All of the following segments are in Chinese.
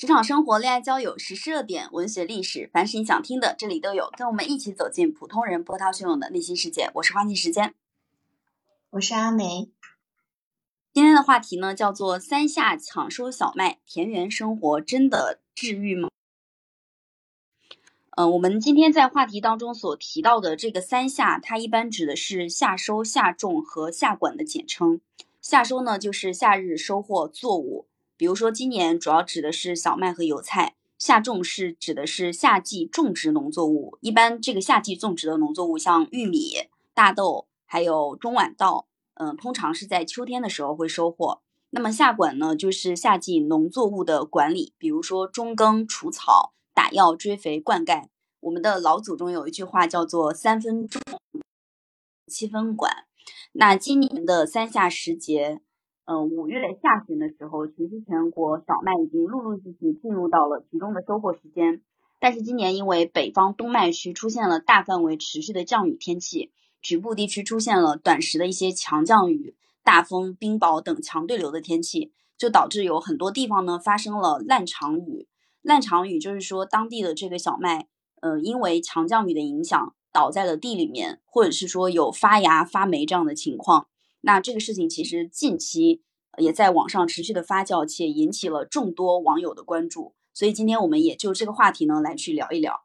职场生活、恋爱交友、时事热点、文学历史，凡是你想听的，这里都有。跟我们一起走进普通人波涛汹涌的内心世界。我是花季时间，我是阿梅。今天的话题呢，叫做“三下抢收小麦，田园生活真的治愈吗？”嗯，我们今天在话题当中所提到的这个“三下”，它一般指的是夏收、夏种和夏管的简称。夏收呢，就是夏日收获作物。比如说，今年主要指的是小麦和油菜，夏种是指的是夏季种植农作物。一般这个夏季种植的农作物，像玉米、大豆，还有中晚稻，嗯，通常是在秋天的时候会收获。那么夏管呢，就是夏季农作物的管理，比如说中耕、除草、打药、追肥、灌溉。我们的老祖宗有一句话叫做“三分种，七分管”。那今年的三夏时节。嗯，五月下旬的时候，其实全国小麦已经陆陆续续进入到了集中的收获时间。但是今年因为北方冬麦区出现了大范围持续的降雨天气，局部地区出现了短时的一些强降雨、大风、冰雹等强对流的天气，就导致有很多地方呢发生了烂场雨。烂场雨就是说当地的这个小麦，呃，因为强降雨的影响倒在了地里面，或者是说有发芽发霉这样的情况。那这个事情其实近期也在网上持续的发酵，且引起了众多网友的关注。所以今天我们也就这个话题呢来去聊一聊。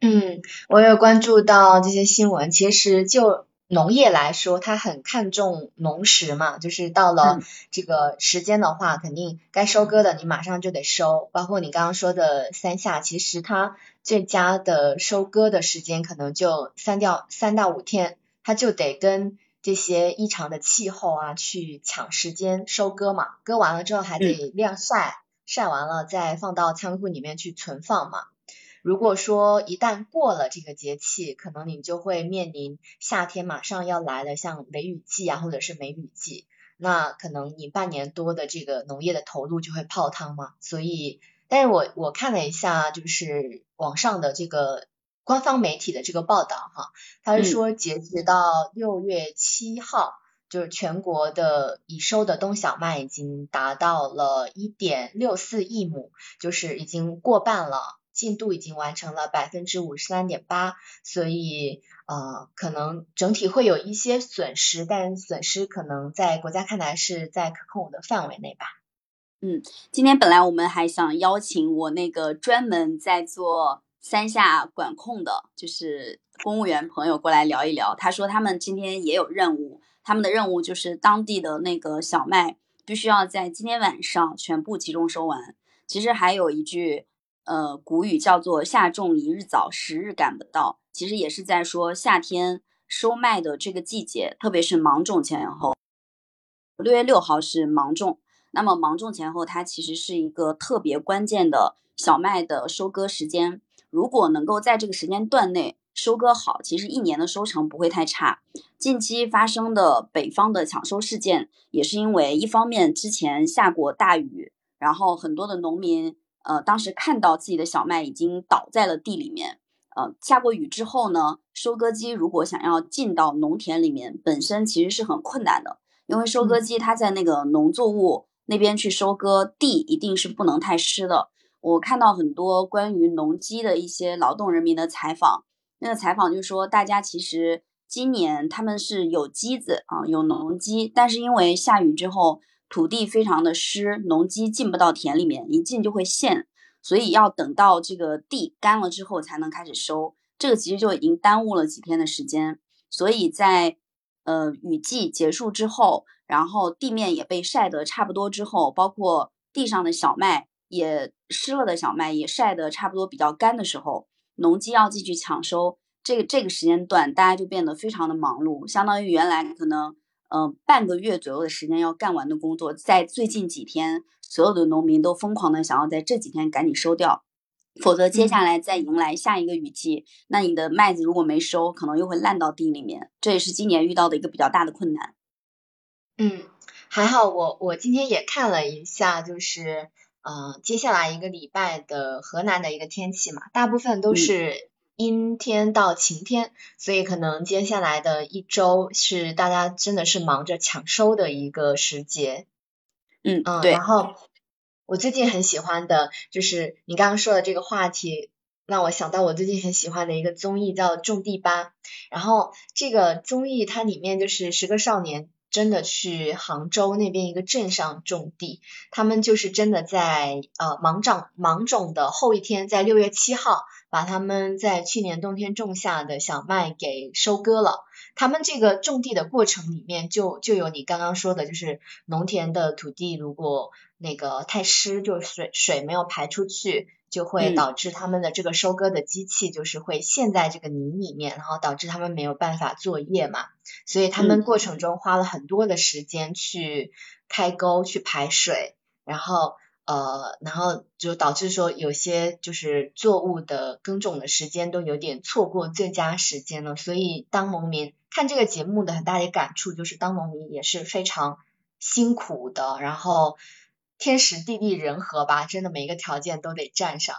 嗯，我有关注到这些新闻。其实就农业来说，它很看重农时嘛，就是到了这个时间的话，肯定该收割的你马上就得收。包括你刚刚说的三夏，其实它最佳的收割的时间可能就三到三到五天，它就得跟。这些异常的气候啊，去抢时间收割嘛，割完了之后还得晾晒，晒完了再放到仓库里面去存放嘛。如果说一旦过了这个节气，可能你就会面临夏天马上要来了，像梅雨季啊，或者是梅雨季，那可能你半年多的这个农业的投入就会泡汤嘛。所以，但是我我看了一下，就是网上的这个。官方媒体的这个报道哈，他是说截止到六月七号，就是全国的已收的冬小麦已经达到了一点六四亿亩，就是已经过半了，进度已经完成了百分之五十三点八，所以呃可能整体会有一些损失，但损失可能在国家看来是在可控的范围内吧。嗯，今天本来我们还想邀请我那个专门在做。三下管控的就是公务员朋友过来聊一聊，他说他们今天也有任务，他们的任务就是当地的那个小麦必须要在今天晚上全部集中收完。其实还有一句呃古语叫做“夏种一日早，十日赶不到”，其实也是在说夏天收麦的这个季节，特别是芒种前后。六月六号是芒种，那么芒种前后它其实是一个特别关键的小麦的收割时间。如果能够在这个时间段内收割好，其实一年的收成不会太差。近期发生的北方的抢收事件，也是因为一方面之前下过大雨，然后很多的农民，呃，当时看到自己的小麦已经倒在了地里面，呃，下过雨之后呢，收割机如果想要进到农田里面，本身其实是很困难的，因为收割机它在那个农作物那边去收割，地一定是不能太湿的。我看到很多关于农机的一些劳动人民的采访，那个采访就说，大家其实今年他们是有机子啊，有农机，但是因为下雨之后土地非常的湿，农机进不到田里面，一进就会陷，所以要等到这个地干了之后才能开始收，这个其实就已经耽误了几天的时间，所以在呃雨季结束之后，然后地面也被晒得差不多之后，包括地上的小麦。也湿了的小麦也晒得差不多比较干的时候，农机要继续抢收，这个这个时间段大家就变得非常的忙碌，相当于原来可能嗯半个月左右的时间要干完的工作，在最近几天，所有的农民都疯狂的想要在这几天赶紧收掉，否则接下来再迎来下一个雨季，那你的麦子如果没收，可能又会烂到地里面，这也是今年遇到的一个比较大的困难。嗯，还好我我今天也看了一下，就是。呃，接下来一个礼拜的河南的一个天气嘛，大部分都是阴天到晴天，所以可能接下来的一周是大家真的是忙着抢收的一个时节。嗯，对。然后我最近很喜欢的就是你刚刚说的这个话题，让我想到我最近很喜欢的一个综艺叫《种地吧》，然后这个综艺它里面就是十个少年。真的去杭州那边一个镇上种地，他们就是真的在呃芒种芒种的后一天，在六月七号，把他们在去年冬天种下的小麦给收割了。他们这个种地的过程里面，就就有你刚刚说的，就是农田的土地如果那个太湿，就是水水没有排出去。就会导致他们的这个收割的机器就是会陷在这个泥里面，然后导致他们没有办法作业嘛。所以他们过程中花了很多的时间去开沟、去排水，然后呃，然后就导致说有些就是作物的耕种的时间都有点错过最佳时间了。所以当农民看这个节目的很大的感触就是，当农民也是非常辛苦的，然后。天时地利人和吧，真的每一个条件都得占上。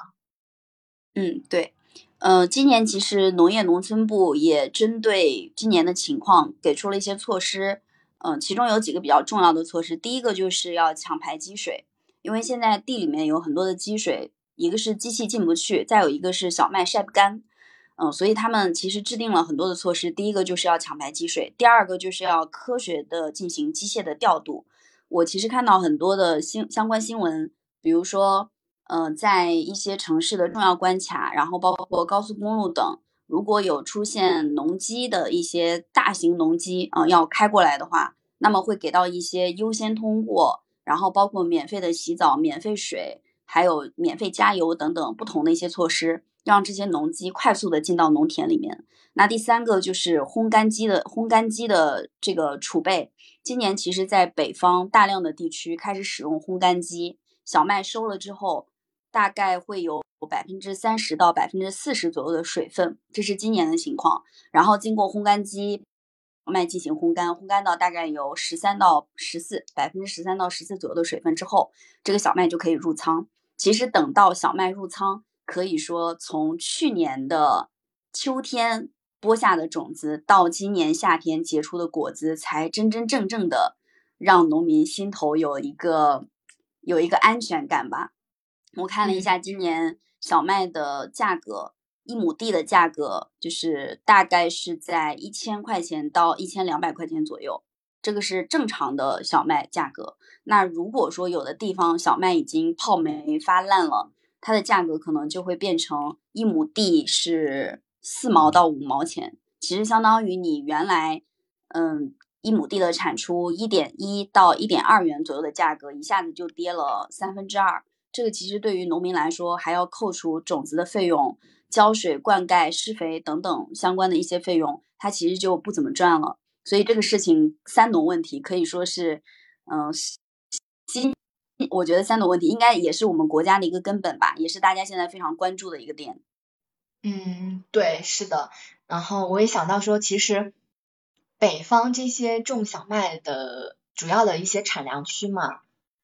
嗯，对，呃，今年其实农业农村部也针对今年的情况给出了一些措施，嗯，其中有几个比较重要的措施。第一个就是要抢排积水，因为现在地里面有很多的积水，一个是机器进不去，再有一个是小麦晒不干，嗯，所以他们其实制定了很多的措施。第一个就是要抢排积水，第二个就是要科学的进行机械的调度。我其实看到很多的新相关新闻，比如说，呃，在一些城市的重要关卡，然后包括高速公路等，如果有出现农机的一些大型农机啊要开过来的话，那么会给到一些优先通过，然后包括免费的洗澡、免费水，还有免费加油等等不同的一些措施，让这些农机快速的进到农田里面。那第三个就是烘干机的烘干机的这个储备。今年其实，在北方大量的地区开始使用烘干机，小麦收了之后，大概会有百分之三十到百分之四十左右的水分，这是今年的情况。然后经过烘干机，麦进行烘干，烘干到大概有十三到十四百分之十三到十四左右的水分之后，这个小麦就可以入仓。其实等到小麦入仓，可以说从去年的秋天。播下的种子到今年夏天结出的果子，才真真正正的让农民心头有一个有一个安全感吧。我看了一下今年小麦的价格，一亩地的价格就是大概是在一千块钱到一千两百块钱左右，这个是正常的小麦价格。那如果说有的地方小麦已经泡霉发烂了，它的价格可能就会变成一亩地是。四毛到五毛钱，其实相当于你原来，嗯，一亩地的产出一点一到一点二元左右的价格，一下子就跌了三分之二。这个其实对于农民来说，还要扣除种子的费用、浇水、灌溉、施肥等等相关的一些费用，它其实就不怎么赚了。所以这个事情三农问题可以说是，嗯，今我觉得三农问题应该也是我们国家的一个根本吧，也是大家现在非常关注的一个点。嗯，对，是的。然后我也想到说，其实北方这些种小麦的主要的一些产粮区嘛，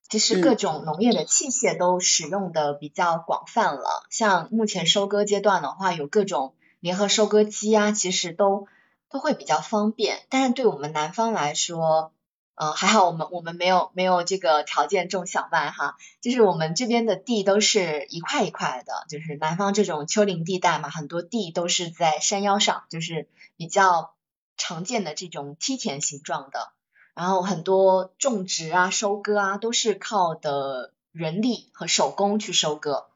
其实各种农业的器械都使用的比较广泛了。像目前收割阶段的话，有各种联合收割机啊，其实都都会比较方便。但是对我们南方来说，嗯，还好我们我们没有没有这个条件种小麦哈，就是我们这边的地都是一块一块的，就是南方这种丘陵地带嘛，很多地都是在山腰上，就是比较常见的这种梯田形状的，然后很多种植啊、收割啊都是靠的人力和手工去收割。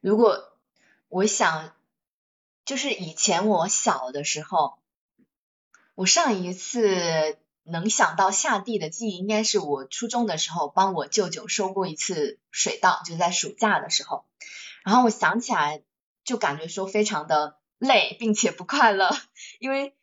如果我想，就是以前我小的时候，我上一次。能想到下地的记忆，应该是我初中的时候帮我舅舅收过一次水稻，就在暑假的时候。然后我想起来，就感觉说非常的累，并且不快乐，因为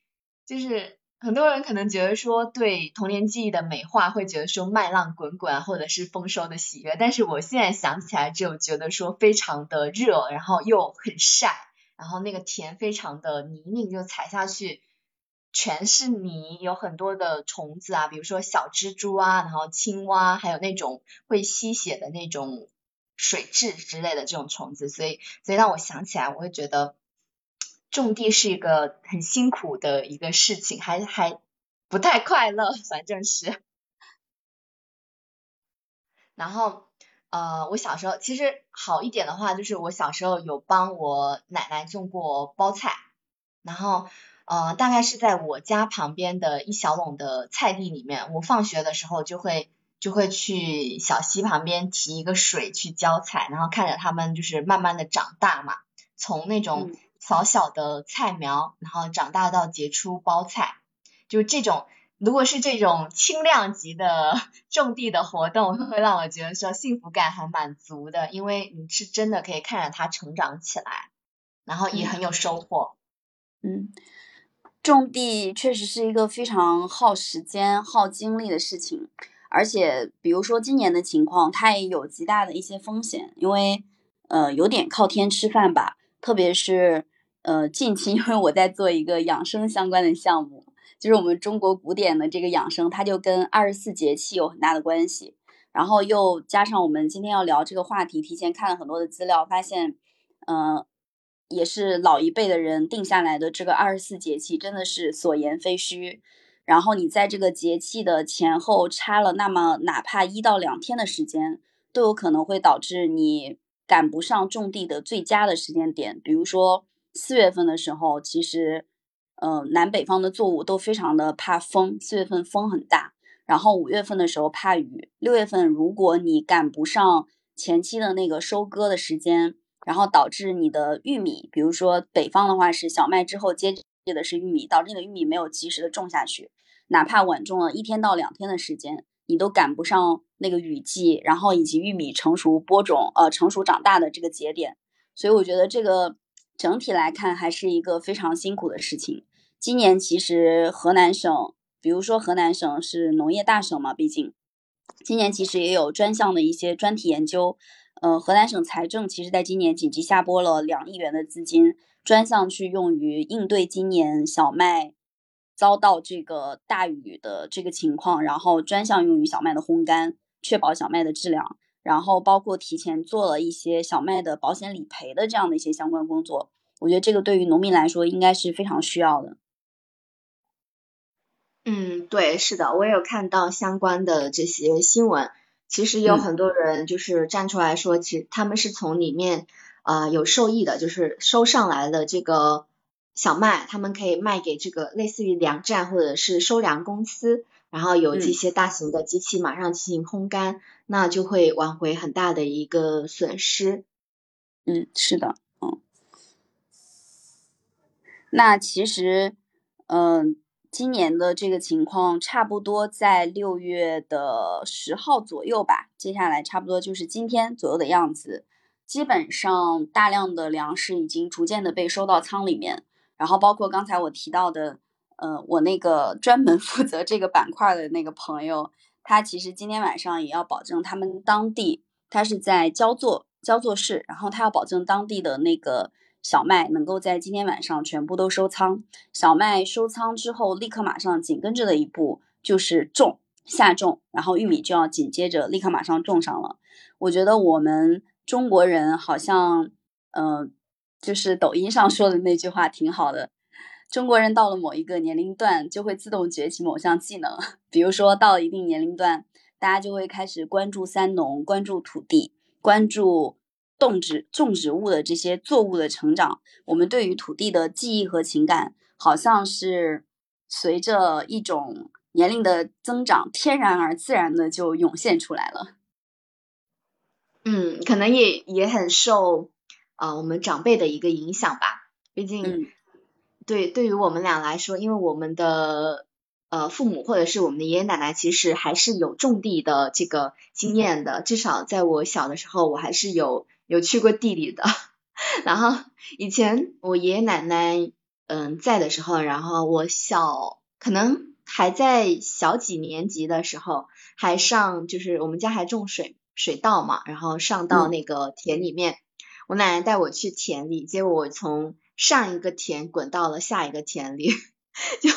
就是很多人可能觉得说对童年记忆的美化，会觉得说麦浪滚滚或者是丰收的喜悦。但是我现在想起来，就觉得说非常的热，然后又很晒，然后那个田非常的泥泞，就踩下去。全是泥，有很多的虫子啊，比如说小蜘蛛啊，然后青蛙，还有那种会吸血的那种水蛭之类的这种虫子，所以，所以让我想起来，我会觉得种地是一个很辛苦的一个事情，还还不太快乐，反正是。然后，呃，我小时候其实好一点的话，就是我小时候有帮我奶奶种过包菜，然后呃，大概是在我家旁边的一小垄的菜地里面，我放学的时候就会就会去小溪旁边提一个水去浇菜，然后看着它们就是慢慢的长大嘛，从那种小小的菜苗，然后长大到结出包菜，就这种。如果是这种轻量级的 种地的活动，会让我觉得说幸福感还蛮足的，因为你是真的可以看着它成长起来，然后也很有收获。嗯，种地确实是一个非常耗时间、耗精力的事情，而且比如说今年的情况，它也有极大的一些风险，因为呃有点靠天吃饭吧，特别是呃近期，因为我在做一个养生相关的项目。就是我们中国古典的这个养生，它就跟二十四节气有很大的关系。然后又加上我们今天要聊这个话题，提前看了很多的资料，发现，嗯，也是老一辈的人定下来的这个二十四节气，真的是所言非虚。然后你在这个节气的前后差了那么哪怕一到两天的时间，都有可能会导致你赶不上种地的最佳的时间点。比如说四月份的时候，其实。嗯，南北方的作物都非常的怕风，四月份风很大，然后五月份的时候怕雨，六月份如果你赶不上前期的那个收割的时间，然后导致你的玉米，比如说北方的话是小麦之后接接的是玉米，导致你的玉米没有及时的种下去，哪怕晚种了一天到两天的时间，你都赶不上那个雨季，然后以及玉米成熟播种，呃，成熟长大的这个节点，所以我觉得这个整体来看还是一个非常辛苦的事情。今年其实河南省，比如说河南省是农业大省嘛，毕竟今年其实也有专项的一些专题研究。呃，河南省财政其实在今年紧急下拨了两亿元的资金，专项去用于应对今年小麦遭到这个大雨的这个情况，然后专项用于小麦的烘干，确保小麦的质量，然后包括提前做了一些小麦的保险理赔的这样的一些相关工作。我觉得这个对于农民来说应该是非常需要的。嗯，对，是的，我也有看到相关的这些新闻。其实有很多人就是站出来说，其实他们是从里面啊有受益的，就是收上来的这个小麦，他们可以卖给这个类似于粮站或者是收粮公司，然后有这些大型的机器马上进行烘干，那就会挽回很大的一个损失。嗯，是的，嗯。那其实，嗯。今年的这个情况差不多在六月的十号左右吧，接下来差不多就是今天左右的样子。基本上大量的粮食已经逐渐的被收到仓里面，然后包括刚才我提到的，呃，我那个专门 负责这个板块的那个朋友，他其实今天晚上也要保证他们当地，他是在焦作焦作市，然后他要保证当地的那个。小麦能够在今天晚上全部都收仓。小麦收仓之后，立刻马上紧跟着的一步就是种下种，然后玉米就要紧接着立刻马上种上了。我觉得我们中国人好像，嗯，就是抖音上说的那句话挺好的。中国人到了某一个年龄段，就会自动崛起某项技能，比如说到了一定年龄段，大家就会开始关注三农，关注土地，关注。动植种植物的这些作物的成长，我们对于土地的记忆和情感，好像是随着一种年龄的增长，天然而自然的就涌现出来了。嗯，可能也也很受啊我们长辈的一个影响吧。毕竟，对对于我们俩来说，因为我们的呃父母或者是我们的爷爷奶奶，其实还是有种地的这个经验的。至少在我小的时候，我还是有。有去过地里的，然后以前我爷爷奶奶嗯在的时候，然后我小可能还在小几年级的时候，还上就是我们家还种水水稻嘛，然后上到那个田里面，我奶奶带我去田里，结果我从上一个田滚到了下一个田里，就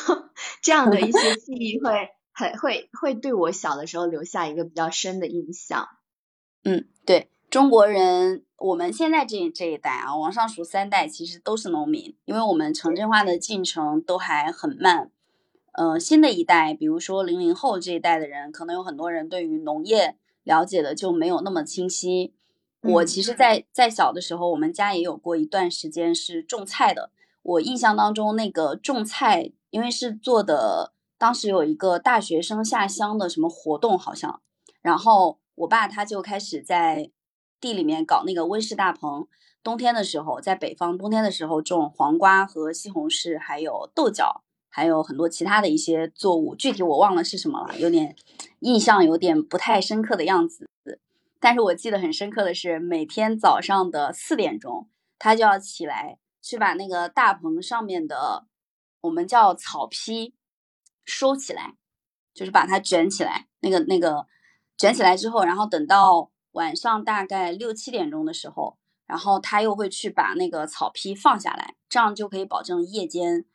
这样的一些记忆会很会会对我小的时候留下一个比较深的印象。嗯，对。中国人，我们现在这这一代啊，往上数三代，其实都是农民，因为我们城镇化的进程都还很慢。呃，新的一代，比如说零零后这一代的人，可能有很多人对于农业了解的就没有那么清晰。我其实，在在小的时候，我们家也有过一段时间是种菜的。我印象当中，那个种菜，因为是做的，当时有一个大学生下乡的什么活动，好像，然后我爸他就开始在地里面搞那个温室大棚。冬天的时候，在北方，冬天的时候种黄瓜和西红柿，还有豆角，还有很多其他的一些作物，具体我忘了是什么了，有点印象有点不太深刻的样子。但是我记得很深刻的是，每天早上的四点钟，他就要起来去把那个大棚上面的我们叫草坯收起来，就是把它卷起来。那个那个卷起来之后，然后等到晚上大概六七点钟的时候，然后他又会去把那个草坯放下来，这样就可以保证夜间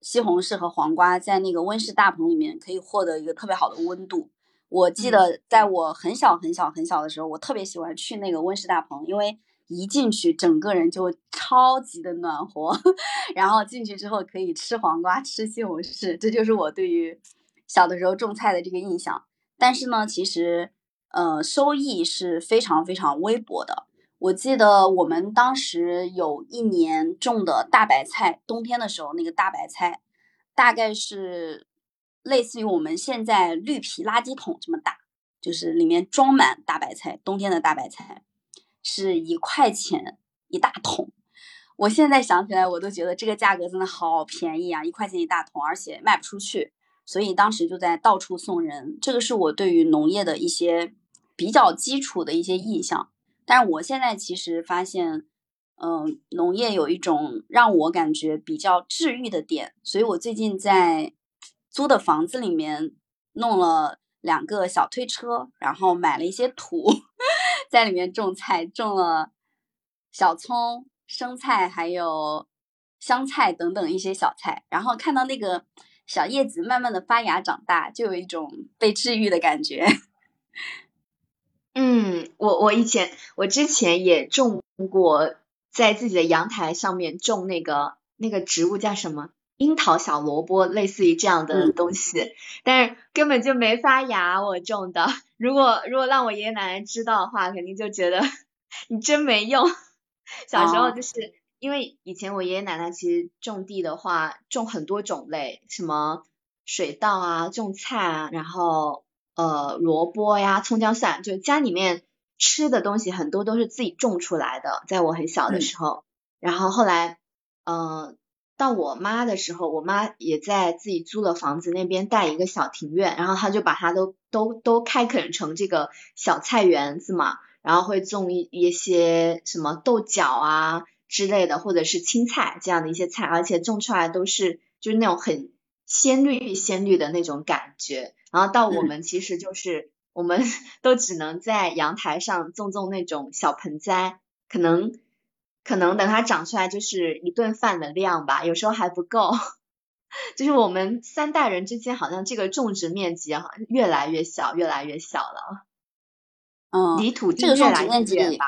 西红柿和黄瓜在那个温室大棚里面可以获得一个特别好的温度。我记得在我很小很小很小的时候，我特别喜欢去那个温室大棚，因为一进去整个人就超级的暖和，然后进去之后可以吃黄瓜、吃西红柿，这就是我对于小的时候种菜的这个印象。但是呢，其实呃收益是非常非常微薄的。我记得我们当时有一年种的大白菜，冬天的时候那个大白菜大概是。类似于我们现在绿皮垃圾桶这么大，就是里面装满大白菜。冬天的大白菜是一块钱一大桶。我现在想起来，我都觉得这个价格真的好便宜啊！一块钱一大桶，而且卖不出去，所以当时就在到处送人。这个是我对于农业的一些比较基础的一些印象。但是我现在其实发现，嗯，农业有一种让我感觉比较治愈的点，所以我最近在。租的房子里面弄了两个小推车，然后买了一些土，在里面种菜，种了小葱、生菜，还有香菜等等一些小菜。然后看到那个小叶子慢慢的发芽长大，就有一种被治愈的感觉。嗯，我我以前我之前也种过，在自己的阳台上面种那个那个植物叫什么？樱桃小萝卜类似于这样的东西，但是根本就没发芽。我种的，如果如果让我爷爷奶奶知道的话，肯定就觉得你真没用。小时候就是因为以前我爷爷奶奶其实种地的话，种很多种类，什么水稻啊，种菜啊，然后呃萝卜呀，葱姜蒜，就家里面吃的东西很多都是自己种出来的。在我很小的时候，然后后来嗯。到我妈的时候，我妈也在自己租的房子那边带一个小庭院，然后她就把它都都都开垦成这个小菜园子嘛，然后会种一一些什么豆角啊之类的，或者是青菜这样的一些菜，而且种出来都是就是那种很鲜绿鲜绿的那种感觉。然后到我们其实就是我们 都只能在阳台上种种那种小盆栽，可能。可能等它长出来就是一顿饭的量吧，有时候还不够。就是我们三代人之间好像这个种植面积啊越来越小，越来越小了。嗯，离土地越来越远吧。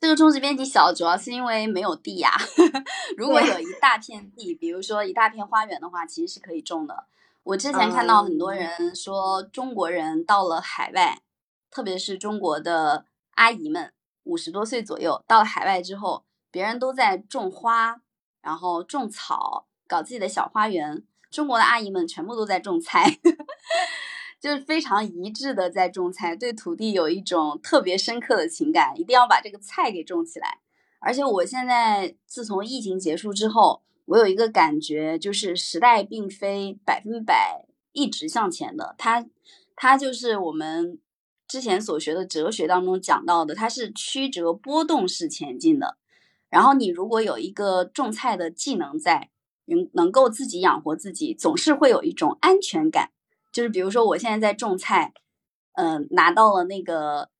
这个种植面积小，主要是因为没有地呀。如果有一大片地，比如说一大片花园的话，其实是可以种的。我之前看到很多人说，中国人到了海外，特别是中国的阿姨们。五十多岁左右，到了海外之后，别人都在种花，然后种草，搞自己的小花园。中国的阿姨们全部都在种菜，就是非常一致的在种菜，对土地有一种特别深刻的情感，一定要把这个菜给种起来。而且我现在自从疫情结束之后，我有一个感觉，就是时代并非百分百一直向前的，它，它就是我们。之前所学的哲学当中讲到的，它是曲折波动式前进的。然后你如果有一个种菜的技能在，能能够自己养活自己，总是会有一种安全感。就是比如说我现在在种菜，嗯，拿到了那个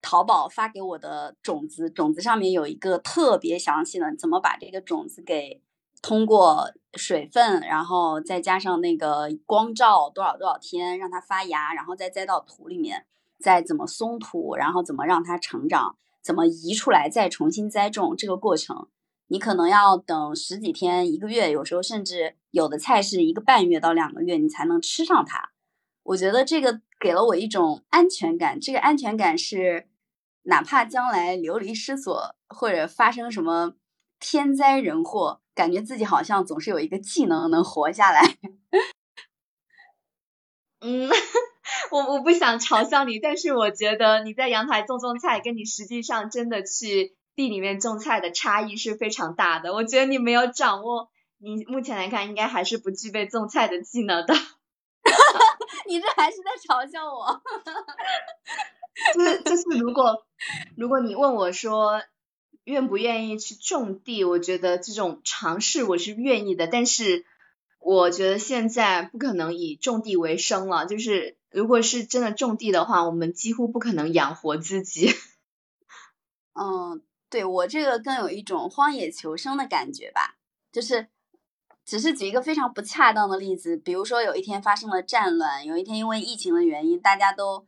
淘宝发给我的种子，种子上面有一个特别详细的怎么把这个种子给通过水分，然后再加上那个光照多少多少天让它发芽，然后再栽到土里面。再怎么松土，然后怎么让它成长，怎么移出来，再重新栽种，这个过程你可能要等十几天、一个月，有时候甚至有的菜是一个半月到两个月，你才能吃上它。我觉得这个给了我一种安全感。这个安全感是，哪怕将来流离失所或者发生什么天灾人祸，感觉自己好像总是有一个技能能活下来。嗯，我我不想嘲笑你，但是我觉得你在阳台种种菜，跟你实际上真的去地里面种菜的差异是非常大的。我觉得你没有掌握，你目前来看应该还是不具备种菜的技能的。你这还是在嘲笑我？就是就是，如果如果你问我说愿不愿意去种地，我觉得这种尝试我是愿意的，但是我觉得现在不可能以种地为生了。就是如果是真的种地的话，我们几乎不可能养活自己。嗯，对我这个更有一种荒野求生的感觉吧，就是。只是举一个非常不恰当的例子，比如说有一天发生了战乱，有一天因为疫情的原因，大家都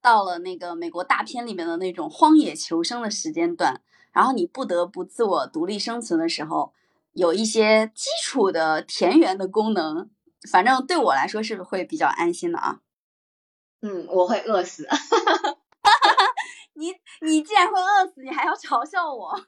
到了那个美国大片里面的那种荒野求生的时间段，然后你不得不自我独立生存的时候，有一些基础的田园的功能，反正对我来说是会比较安心的啊。嗯，我会饿死。你你既然会饿死，你还要嘲笑我？